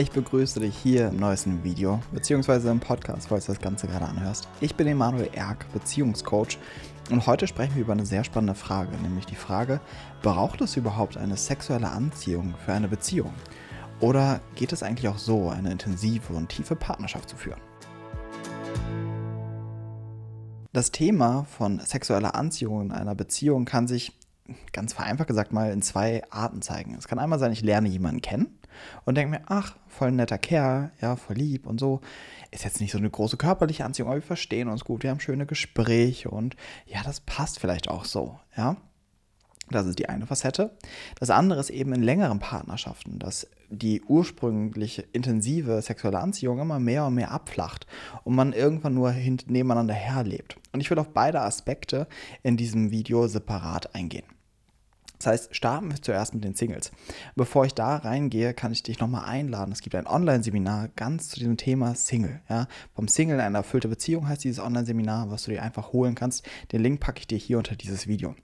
Ich begrüße dich hier im neuesten Video, beziehungsweise im Podcast, falls du das Ganze gerade anhörst. Ich bin Emanuel Erk, Beziehungscoach und heute sprechen wir über eine sehr spannende Frage, nämlich die Frage, braucht es überhaupt eine sexuelle Anziehung für eine Beziehung? Oder geht es eigentlich auch so, eine intensive und tiefe Partnerschaft zu führen? Das Thema von sexueller Anziehung in einer Beziehung kann sich ganz vereinfacht gesagt mal in zwei Arten zeigen. Es kann einmal sein, ich lerne jemanden kennen und denke mir, ach, voll netter Kerl, ja, voll lieb und so. Ist jetzt nicht so eine große körperliche Anziehung, aber wir verstehen uns gut, wir haben schöne Gespräche und ja, das passt vielleicht auch so, ja. Das ist die eine Facette. Das andere ist eben in längeren Partnerschaften, dass die ursprüngliche intensive sexuelle Anziehung immer mehr und mehr abflacht und man irgendwann nur nebeneinander herlebt. Und ich will auf beide Aspekte in diesem Video separat eingehen. Das heißt, starten wir zuerst mit den Singles. Bevor ich da reingehe, kann ich dich nochmal einladen. Es gibt ein Online-Seminar ganz zu diesem Thema Single. Ja? Vom Single in eine erfüllte Beziehung heißt dieses Online-Seminar, was du dir einfach holen kannst. Den Link packe ich dir hier unter dieses Video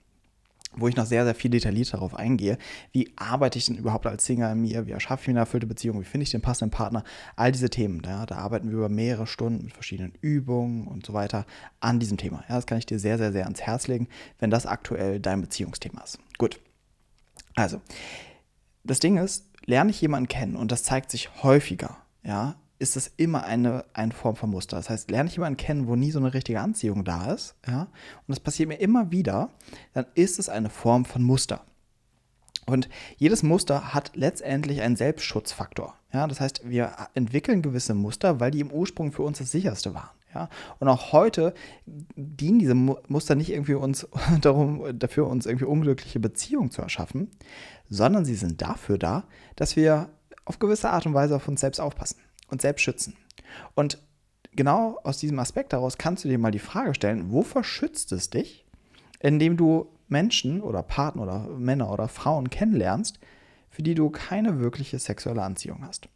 wo ich noch sehr, sehr viel detailliert darauf eingehe. Wie arbeite ich denn überhaupt als Single an mir? Wie erschaffe ich mir eine erfüllte Beziehung? Wie finde ich den passenden Partner? All diese Themen, ja, da arbeiten wir über mehrere Stunden mit verschiedenen Übungen und so weiter an diesem Thema. Ja, das kann ich dir sehr, sehr, sehr ans Herz legen, wenn das aktuell dein Beziehungsthema ist. Gut. Also, das Ding ist, lerne ich jemanden kennen und das zeigt sich häufiger, ja, ist das immer eine, eine Form von Muster. Das heißt, lerne ich jemanden kennen, wo nie so eine richtige Anziehung da ist, ja, und das passiert mir immer wieder, dann ist es eine Form von Muster. Und jedes Muster hat letztendlich einen Selbstschutzfaktor. Ja, das heißt, wir entwickeln gewisse Muster, weil die im Ursprung für uns das sicherste waren. Ja? Und auch heute dienen diese Muster nicht irgendwie uns darum, dafür, uns irgendwie unglückliche Beziehungen zu erschaffen, sondern sie sind dafür da, dass wir auf gewisse Art und Weise auf uns selbst aufpassen und selbst schützen. Und genau aus diesem Aspekt heraus kannst du dir mal die Frage stellen, wovor schützt es dich, indem du Menschen oder Partner oder Männer oder Frauen kennenlernst, für die du keine wirkliche sexuelle Anziehung hast?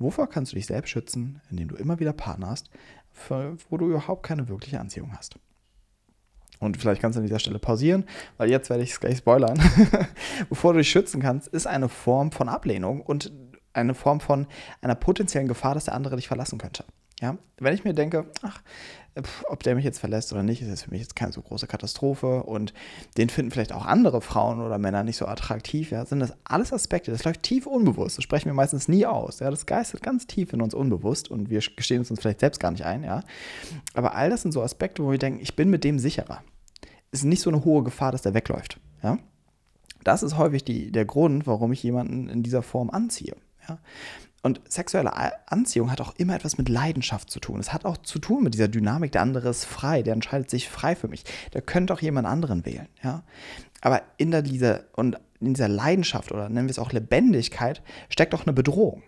Wovor kannst du dich selbst schützen, indem du immer wieder Partner hast, für, wo du überhaupt keine wirkliche Anziehung hast? Und vielleicht kannst du an dieser Stelle pausieren, weil jetzt werde ich es gleich spoilern. Bevor du dich schützen kannst, ist eine Form von Ablehnung und eine Form von einer potenziellen Gefahr, dass der andere dich verlassen könnte. Ja, wenn ich mir denke, ach, ob der mich jetzt verlässt oder nicht, ist jetzt für mich jetzt keine so große Katastrophe und den finden vielleicht auch andere Frauen oder Männer nicht so attraktiv, ja, sind das alles Aspekte, das läuft tief unbewusst, das sprechen wir meistens nie aus, ja, das geistert ganz tief in uns unbewusst und wir gestehen es uns vielleicht selbst gar nicht ein, ja, aber all das sind so Aspekte, wo wir denken, ich bin mit dem sicherer. Ist nicht so eine hohe Gefahr, dass der wegläuft, ja. Das ist häufig die, der Grund, warum ich jemanden in dieser Form anziehe. Ja? Und sexuelle Anziehung hat auch immer etwas mit Leidenschaft zu tun. Es hat auch zu tun mit dieser Dynamik, der andere ist frei, der entscheidet sich frei für mich. Der könnte auch jemand anderen wählen, ja. Aber in dieser, und in dieser Leidenschaft oder nennen wir es auch Lebendigkeit steckt auch eine Bedrohung.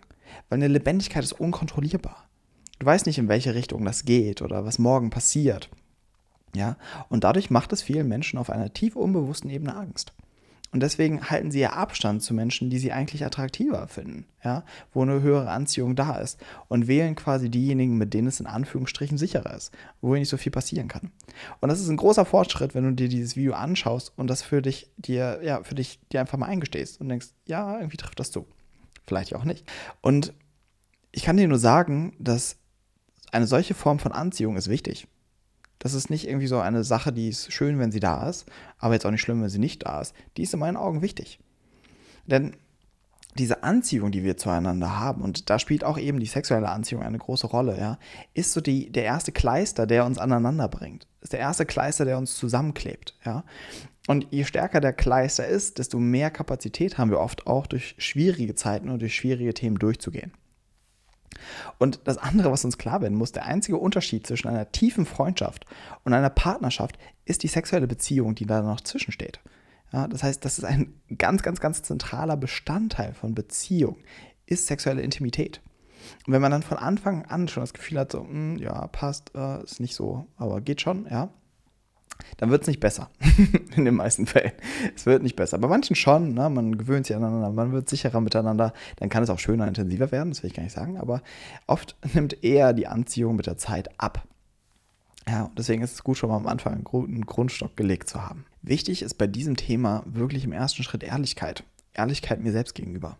Weil eine Lebendigkeit ist unkontrollierbar. Du weißt nicht, in welche Richtung das geht oder was morgen passiert. Ja, und dadurch macht es vielen Menschen auf einer tief unbewussten Ebene Angst. Und deswegen halten sie ja Abstand zu Menschen, die sie eigentlich attraktiver finden, ja, wo eine höhere Anziehung da ist und wählen quasi diejenigen, mit denen es in Anführungsstrichen sicherer ist, wo nicht so viel passieren kann. Und das ist ein großer Fortschritt, wenn du dir dieses Video anschaust und das für dich dir ja für dich dir einfach mal eingestehst und denkst, ja, irgendwie trifft das zu. Vielleicht auch nicht. Und ich kann dir nur sagen, dass eine solche Form von Anziehung ist wichtig. Das ist nicht irgendwie so eine Sache, die ist schön, wenn sie da ist, aber jetzt auch nicht schlimm, wenn sie nicht da ist. Die ist in meinen Augen wichtig. Denn diese Anziehung, die wir zueinander haben, und da spielt auch eben die sexuelle Anziehung eine große Rolle, ja, ist so die, der erste Kleister, der uns aneinander bringt. Ist der erste Kleister, der uns zusammenklebt, ja. Und je stärker der Kleister ist, desto mehr Kapazität haben wir oft auch durch schwierige Zeiten und durch schwierige Themen durchzugehen. Und das andere, was uns klar werden muss, der einzige Unterschied zwischen einer tiefen Freundschaft und einer Partnerschaft ist die sexuelle Beziehung, die da noch zwischensteht. Ja, das heißt, das ist ein ganz, ganz, ganz zentraler Bestandteil von Beziehung, ist sexuelle Intimität. Und wenn man dann von Anfang an schon das Gefühl hat, so, mh, hm, ja, passt, äh, ist nicht so, aber geht schon, ja, dann wird es nicht besser. In den meisten Fällen. Es wird nicht besser. Bei manchen schon, ne? man gewöhnt sich aneinander, man wird sicherer miteinander, dann kann es auch schöner, intensiver werden, das will ich gar nicht sagen, aber oft nimmt eher die Anziehung mit der Zeit ab. Ja, deswegen ist es gut, schon mal am Anfang einen Grundstock gelegt zu haben. Wichtig ist bei diesem Thema wirklich im ersten Schritt Ehrlichkeit. Ehrlichkeit mir selbst gegenüber.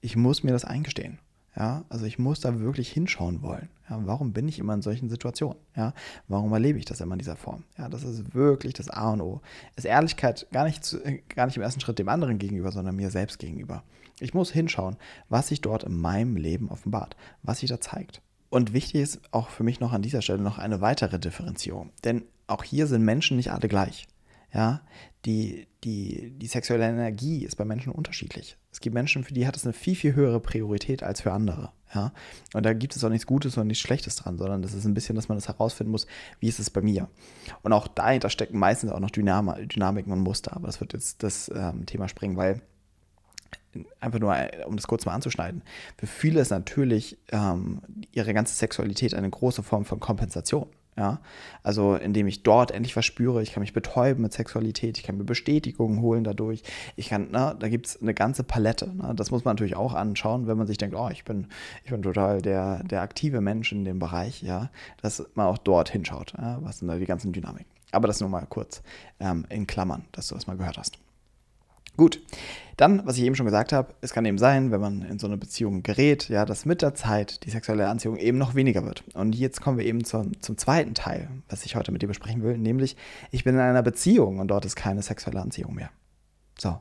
Ich muss mir das eingestehen. Ja, also ich muss da wirklich hinschauen wollen. Ja, warum bin ich immer in solchen Situationen? Ja, warum erlebe ich das immer in dieser Form? Ja, das ist wirklich das A und O. Ist Ehrlichkeit gar nicht, zu, gar nicht im ersten Schritt dem anderen gegenüber, sondern mir selbst gegenüber. Ich muss hinschauen, was sich dort in meinem Leben offenbart, was sich da zeigt. Und wichtig ist auch für mich noch an dieser Stelle noch eine weitere Differenzierung. Denn auch hier sind Menschen nicht alle gleich. Ja, die, die, die sexuelle Energie ist bei Menschen unterschiedlich. Es gibt Menschen, für die hat es eine viel, viel höhere Priorität als für andere. Ja? Und da gibt es auch nichts Gutes und nichts Schlechtes dran, sondern das ist ein bisschen, dass man das herausfinden muss, wie ist es bei mir. Und auch dahinter stecken meistens auch noch Dynam Dynamiken und Muster. Aber das wird jetzt das ähm, Thema springen, weil einfach nur, um das kurz mal anzuschneiden, für viele ist natürlich ähm, ihre ganze Sexualität eine große Form von Kompensation. Ja, also indem ich dort endlich was spüre, ich kann mich betäuben mit Sexualität, ich kann mir Bestätigungen holen dadurch. Ich kann, na, da gibt es eine ganze Palette. Na, das muss man natürlich auch anschauen, wenn man sich denkt, oh, ich bin, ich bin total der, der aktive Mensch in dem Bereich, ja, dass man auch dort hinschaut. Ja, was sind da die ganzen Dynamiken. Aber das nur mal kurz ähm, in Klammern, dass du das mal gehört hast. Gut, dann, was ich eben schon gesagt habe, es kann eben sein, wenn man in so eine Beziehung gerät, ja, dass mit der Zeit die sexuelle Anziehung eben noch weniger wird. Und jetzt kommen wir eben zum, zum zweiten Teil, was ich heute mit dir besprechen will, nämlich ich bin in einer Beziehung und dort ist keine sexuelle Anziehung mehr. So.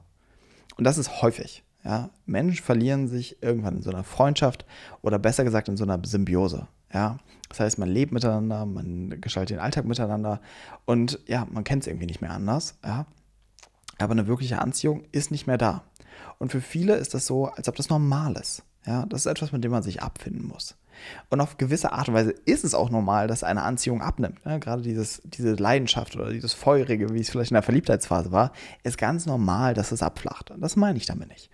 Und das ist häufig. Ja. Menschen verlieren sich irgendwann in so einer Freundschaft oder besser gesagt in so einer Symbiose. Ja. Das heißt, man lebt miteinander, man gestaltet den Alltag miteinander und ja, man kennt es irgendwie nicht mehr anders. Ja aber eine wirkliche Anziehung ist nicht mehr da. Und für viele ist das so, als ob das normal ist. Ja, das ist etwas, mit dem man sich abfinden muss. Und auf gewisse Art und Weise ist es auch normal, dass eine Anziehung abnimmt. Ja, gerade dieses, diese Leidenschaft oder dieses Feurige, wie es vielleicht in der Verliebtheitsphase war, ist ganz normal, dass es abflacht. Das meine ich damit nicht.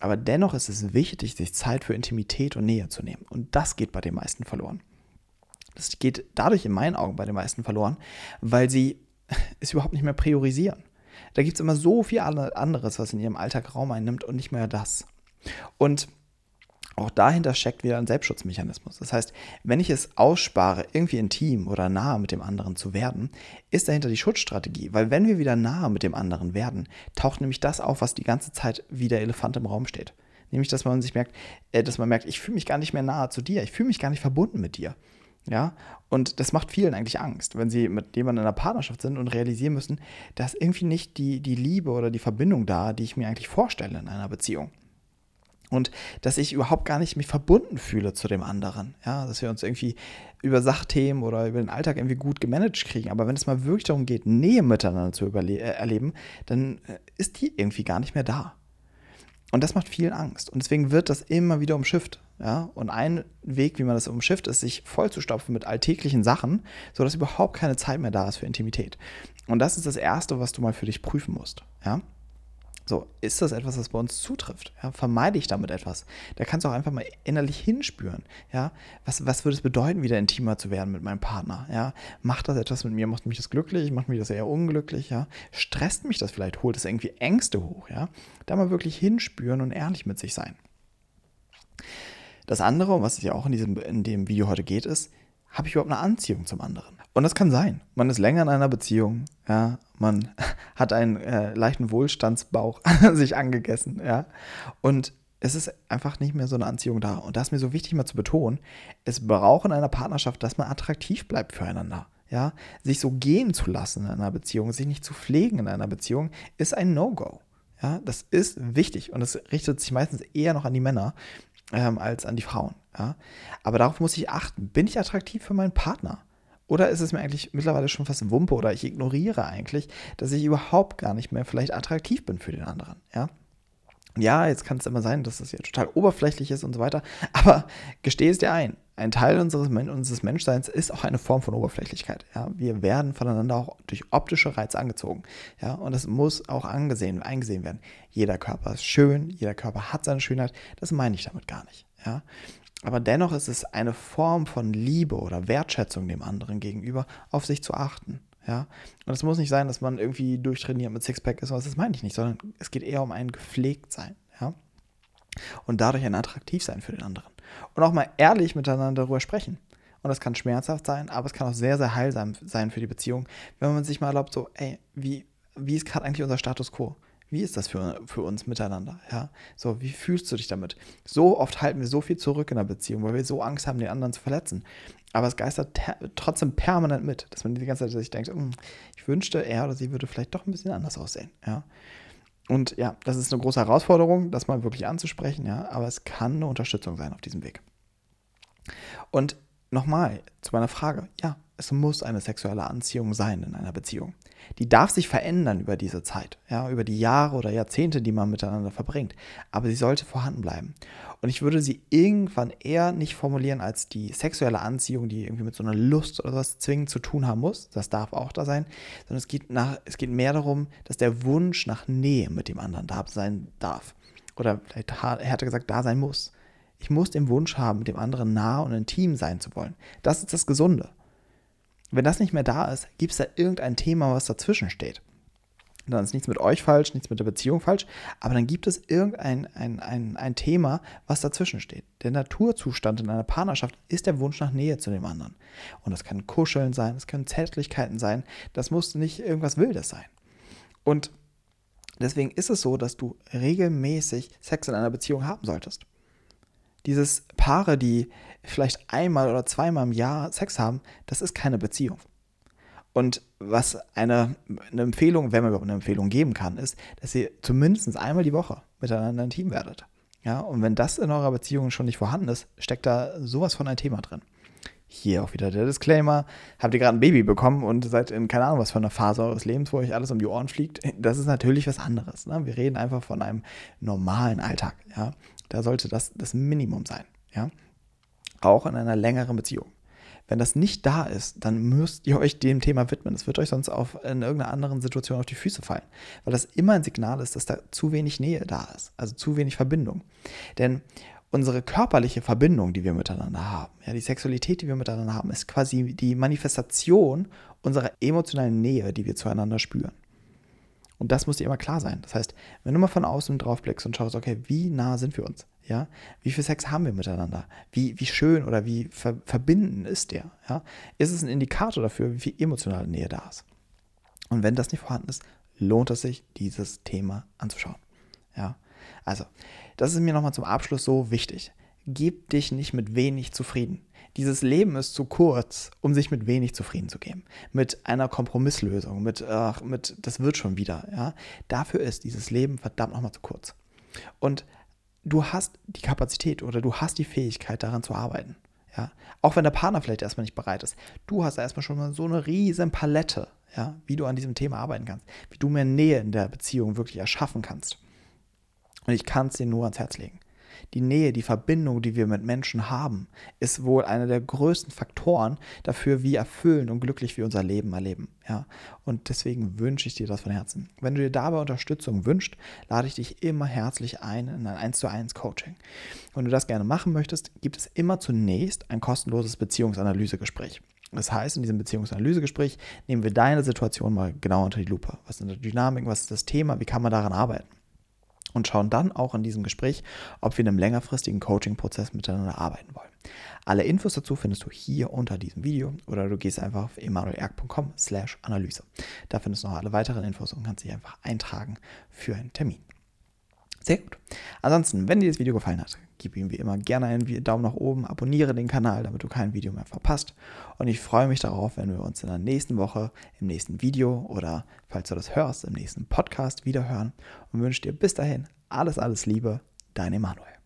Aber dennoch ist es wichtig, sich Zeit für Intimität und Nähe zu nehmen. Und das geht bei den meisten verloren. Das geht dadurch in meinen Augen bei den meisten verloren, weil sie es überhaupt nicht mehr priorisieren. Da gibt es immer so viel anderes, was in ihrem Alltag Raum einnimmt und nicht mehr das. Und auch dahinter steckt wieder ein Selbstschutzmechanismus. Das heißt, wenn ich es ausspare, irgendwie intim oder nahe mit dem anderen zu werden, ist dahinter die Schutzstrategie. Weil wenn wir wieder nahe mit dem anderen werden, taucht nämlich das auf, was die ganze Zeit wie der Elefant im Raum steht. Nämlich, dass man sich merkt, äh, dass man merkt, ich fühle mich gar nicht mehr nahe zu dir, ich fühle mich gar nicht verbunden mit dir. Ja, und das macht vielen eigentlich Angst, wenn sie mit jemandem in einer Partnerschaft sind und realisieren müssen, dass irgendwie nicht die, die Liebe oder die Verbindung da, die ich mir eigentlich vorstelle in einer Beziehung. Und dass ich überhaupt gar nicht mich verbunden fühle zu dem anderen. Ja, dass wir uns irgendwie über Sachthemen oder über den Alltag irgendwie gut gemanagt kriegen. Aber wenn es mal wirklich darum geht, Nähe miteinander zu äh, erleben, dann äh, ist die irgendwie gar nicht mehr da. Und das macht vielen Angst. Und deswegen wird das immer wieder umschifft. Ja? Und ein Weg, wie man das umschifft, ist, sich vollzustopfen mit alltäglichen Sachen, sodass überhaupt keine Zeit mehr da ist für Intimität. Und das ist das Erste, was du mal für dich prüfen musst. Ja? So, ist das etwas, was bei uns zutrifft? Ja, vermeide ich damit etwas? Da kannst du auch einfach mal innerlich hinspüren. Ja, was, was würde es bedeuten, wieder intimer zu werden mit meinem Partner? Ja, macht das etwas mit mir? Macht mich das glücklich? Macht mich das eher unglücklich? Ja, stresst mich das vielleicht? Holt es irgendwie Ängste hoch? Ja, da mal wirklich hinspüren und ehrlich mit sich sein. Das andere, um was es ja auch in, diesem, in dem Video heute geht, ist, habe ich überhaupt eine Anziehung zum anderen? Und das kann sein. Man ist länger in einer Beziehung, ja, man hat einen äh, leichten Wohlstandsbauch sich angegessen, ja. Und es ist einfach nicht mehr so eine Anziehung da. Und da ist mir so wichtig mal zu betonen, es braucht in einer Partnerschaft, dass man attraktiv bleibt füreinander. Ja, sich so gehen zu lassen in einer Beziehung, sich nicht zu pflegen in einer Beziehung, ist ein No-Go. Ja, das ist wichtig und es richtet sich meistens eher noch an die Männer ähm, als an die Frauen. Ja? Aber darauf muss ich achten. Bin ich attraktiv für meinen Partner? Oder ist es mir eigentlich mittlerweile schon fast Wumpe oder ich ignoriere eigentlich, dass ich überhaupt gar nicht mehr vielleicht attraktiv bin für den anderen? Ja? Ja, jetzt kann es immer sein, dass das ja total oberflächlich ist und so weiter, aber gestehe es dir ein, ein Teil unseres, unseres Menschseins ist auch eine Form von Oberflächlichkeit. Ja? Wir werden voneinander auch durch optische Reize angezogen. Ja? Und das muss auch angesehen, eingesehen werden. Jeder Körper ist schön, jeder Körper hat seine Schönheit, das meine ich damit gar nicht. Ja? Aber dennoch ist es eine Form von Liebe oder Wertschätzung dem anderen gegenüber, auf sich zu achten. Ja? Und es muss nicht sein, dass man irgendwie durchtrainiert mit Sixpack ist, das meine ich nicht, sondern es geht eher um ein Gepflegtsein. Ja? Und dadurch ein Attraktivsein für den anderen und auch mal ehrlich miteinander darüber sprechen. Und das kann schmerzhaft sein, aber es kann auch sehr, sehr heilsam sein für die Beziehung, wenn man sich mal erlaubt, so, ey, wie, wie ist gerade eigentlich unser Status quo? Wie ist das für, für uns miteinander? Ja, so, wie fühlst du dich damit? So oft halten wir so viel zurück in der Beziehung, weil wir so Angst haben, den anderen zu verletzen. Aber es geistert trotzdem permanent mit, dass man die ganze Zeit sich denkt, hm, ich wünschte, er oder sie würde vielleicht doch ein bisschen anders aussehen. Ja. Und ja, das ist eine große Herausforderung, das mal wirklich anzusprechen, ja, aber es kann eine Unterstützung sein auf diesem Weg. Und nochmal zu meiner Frage, ja, es muss eine sexuelle Anziehung sein in einer Beziehung. Die darf sich verändern über diese Zeit, ja, über die Jahre oder Jahrzehnte, die man miteinander verbringt. Aber sie sollte vorhanden bleiben. Und ich würde sie irgendwann eher nicht formulieren als die sexuelle Anziehung, die irgendwie mit so einer Lust oder was zwingend zu tun haben muss. Das darf auch da sein. Sondern es geht, nach, es geht mehr darum, dass der Wunsch nach Nähe mit dem anderen da sein darf. Oder vielleicht härter gesagt, da sein muss. Ich muss den Wunsch haben, mit dem anderen nah und intim sein zu wollen. Das ist das Gesunde. Wenn das nicht mehr da ist, gibt es da irgendein Thema, was dazwischen steht. Dann ist nichts mit euch falsch, nichts mit der Beziehung falsch, aber dann gibt es irgendein ein, ein, ein Thema, was dazwischen steht. Der Naturzustand in einer Partnerschaft ist der Wunsch nach Nähe zu dem anderen. Und das kann Kuscheln sein, das können Zärtlichkeiten sein, das muss nicht irgendwas Wildes sein. Und deswegen ist es so, dass du regelmäßig Sex in einer Beziehung haben solltest. Dieses Paare, die vielleicht einmal oder zweimal im Jahr Sex haben, das ist keine Beziehung. Und was eine, eine Empfehlung, wenn man überhaupt eine Empfehlung geben kann, ist, dass ihr zumindest einmal die Woche miteinander ein Team werdet. Ja, und wenn das in eurer Beziehung schon nicht vorhanden ist, steckt da sowas von ein Thema drin. Hier auch wieder der Disclaimer. Habt ihr gerade ein Baby bekommen und seid in keine Ahnung was für einer Phase eures Lebens, wo euch alles um die Ohren fliegt? Das ist natürlich was anderes. Ne? Wir reden einfach von einem normalen Alltag. Ja? Da sollte das das Minimum sein. Ja? Auch in einer längeren Beziehung. Wenn das nicht da ist, dann müsst ihr euch dem Thema widmen. Es wird euch sonst auf, in irgendeiner anderen Situation auf die Füße fallen. Weil das immer ein Signal ist, dass da zu wenig Nähe da ist. Also zu wenig Verbindung. Denn unsere körperliche Verbindung, die wir miteinander haben, ja, die Sexualität, die wir miteinander haben, ist quasi die Manifestation unserer emotionalen Nähe, die wir zueinander spüren. Und das muss dir immer klar sein. Das heißt, wenn du mal von außen drauf blickst und schaust, okay, wie nah sind wir uns? Ja, wie viel Sex haben wir miteinander? Wie, wie schön oder wie ver verbindend ist der? Ja, ist es ein Indikator dafür, wie viel emotionale Nähe da ist? Und wenn das nicht vorhanden ist, lohnt es sich, dieses Thema anzuschauen. Ja, also, das ist mir nochmal zum Abschluss so wichtig. Gib dich nicht mit wenig zufrieden. Dieses Leben ist zu kurz, um sich mit wenig zufrieden zu geben. Mit einer Kompromisslösung, mit, ach, mit das wird schon wieder. Ja? Dafür ist dieses Leben verdammt nochmal zu kurz. Und du hast die Kapazität oder du hast die Fähigkeit, daran zu arbeiten. Ja? Auch wenn der Partner vielleicht erstmal nicht bereit ist. Du hast erstmal schon mal so eine riesen Palette, ja? wie du an diesem Thema arbeiten kannst, wie du mehr Nähe in der Beziehung wirklich erschaffen kannst. Und ich kann es dir nur ans Herz legen die Nähe, die Verbindung, die wir mit Menschen haben, ist wohl einer der größten Faktoren dafür, wie erfüllend und glücklich wir unser Leben erleben. Ja? Und deswegen wünsche ich dir das von Herzen. Wenn du dir dabei Unterstützung wünschst, lade ich dich immer herzlich ein in ein 1 zu 1 Coaching. Wenn du das gerne machen möchtest, gibt es immer zunächst ein kostenloses Beziehungsanalysegespräch. Das heißt, in diesem Beziehungsanalysegespräch nehmen wir deine Situation mal genau unter die Lupe. Was sind die Dynamiken, was ist das Thema, wie kann man daran arbeiten? Und schauen dann auch in diesem Gespräch, ob wir in einem längerfristigen Coaching-Prozess miteinander arbeiten wollen. Alle Infos dazu findest du hier unter diesem Video oder du gehst einfach auf emanuelerg.com slash Analyse. Da findest du noch alle weiteren Infos und kannst dich einfach eintragen für einen Termin. Sehr gut. Ansonsten, wenn dir das Video gefallen hat, gib ihm wie immer gerne einen Daumen nach oben, abonniere den Kanal, damit du kein Video mehr verpasst. Und ich freue mich darauf, wenn wir uns in der nächsten Woche im nächsten Video oder, falls du das hörst, im nächsten Podcast wiederhören und wünsche dir bis dahin alles, alles Liebe, dein Emanuel.